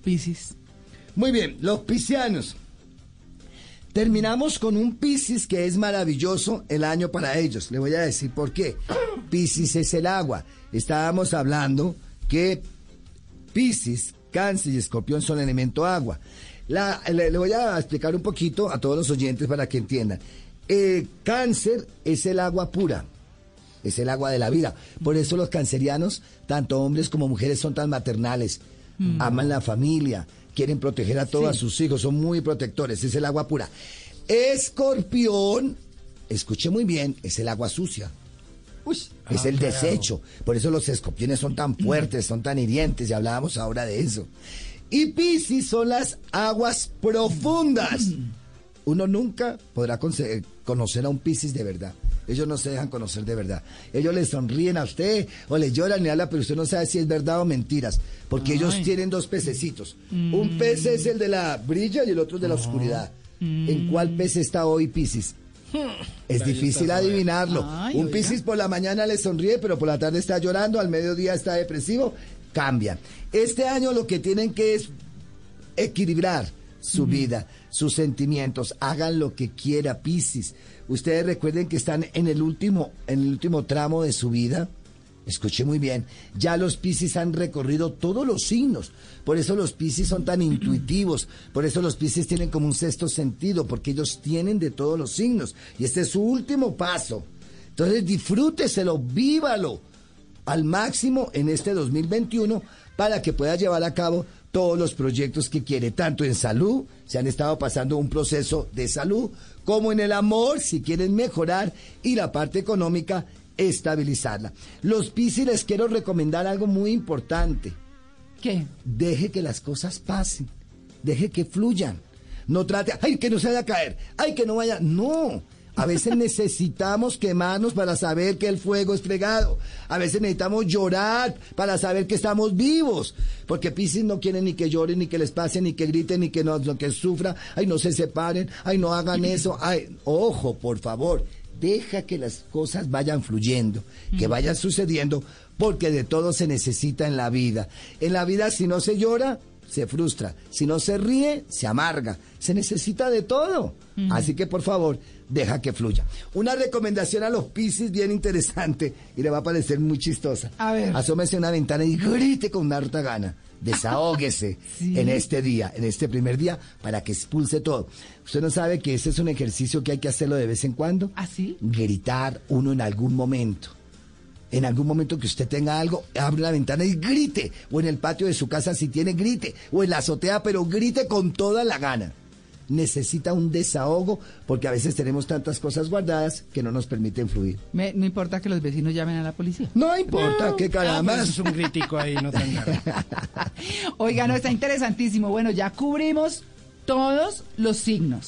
Piscis. Muy bien, los piscianos. Terminamos con un Piscis que es maravilloso el año para ellos. Le voy a decir por qué. Piscis es el agua. Estábamos hablando que Piscis, Cáncer y Escorpión son elemento agua. Le voy a explicar un poquito a todos los oyentes para que entiendan. Eh, cáncer es el agua pura, es el agua de la vida. Por eso los cancerianos, tanto hombres como mujeres, son tan maternales. Aman la familia, quieren proteger a todos sus hijos, son muy protectores, es el agua pura. Escorpión, escuche muy bien, es el agua sucia. es el desecho. Por eso los escorpiones son tan fuertes, son tan hirientes, y hablábamos ahora de eso. Y Piscis son las aguas profundas. Uno nunca podrá conocer a un Piscis de verdad. Ellos no se dejan conocer de verdad. Ellos le sonríen a usted o le lloran y habla, pero usted no sabe si es verdad o mentiras. Porque ellos tienen dos pececitos. Un pez es el de la brilla y el otro de la oscuridad. ¿En cuál pez está hoy Piscis? Es difícil adivinarlo. Ay, un. Piscis por la mañana le sonríe, pero por la tarde está llorando, al mediodía está depresivo. Cambia. Este año lo que tienen que es equilibrar su vida, sus sentimientos. Hagan lo que quiera, Piscis. Ustedes recuerden que están en el último, en el último tramo de su vida. Escuche muy bien, ya los Piscis han recorrido todos los signos, por eso los Piscis son tan intuitivos, por eso los Piscis tienen como un sexto sentido, porque ellos tienen de todos los signos, y este es su último paso. Entonces disfrúteselo, vívalo al máximo en este 2021 para que pueda llevar a cabo todos los proyectos que quiere, tanto en salud, se han estado pasando un proceso de salud, como en el amor, si quieren mejorar, y la parte económica, estabilizarla. Los Piscis les quiero recomendar algo muy importante. ¿Qué? Deje que las cosas pasen, deje que fluyan. No trate, ay, que no se vaya a caer, ay, que no vaya. No, a veces necesitamos quemarnos para saber que el fuego es fregado. A veces necesitamos llorar para saber que estamos vivos. Porque Piscis no quiere ni que lloren, ni que les pase, ni que griten, ni que no, no, que sufra. Ay, no se separen, ay, no hagan eso. Ay, ojo, por favor. Deja que las cosas vayan fluyendo, que vayan sucediendo, porque de todo se necesita en la vida. En la vida, si no se llora, se frustra. Si no se ríe, se amarga. Se necesita de todo. Así que, por favor, deja que fluya. Una recomendación a los Piscis bien interesante y le va a parecer muy chistosa. A ver. Asómese a una ventana y grite con una harta gana. Desahóguese Sí. en este día, en este primer día, para que expulse todo. Usted no sabe que ese es un ejercicio que hay que hacerlo de vez en cuando. ¿Ah, sí? Gritar uno en algún momento. En algún momento que usted tenga algo, abre la ventana y grite. O en el patio de su casa si tiene, grite. O en la azotea, pero grite con toda la gana. Necesita un desahogo porque a veces tenemos tantas cosas guardadas que no nos permiten fluir. Me- no importa que los vecinos llamen a la policía. No importa, qué Ah, caramba. pues es un crítico ahí, no tan grave. Oiga, no, está interesantísimo. Bueno, ya cubrimos todos los signos.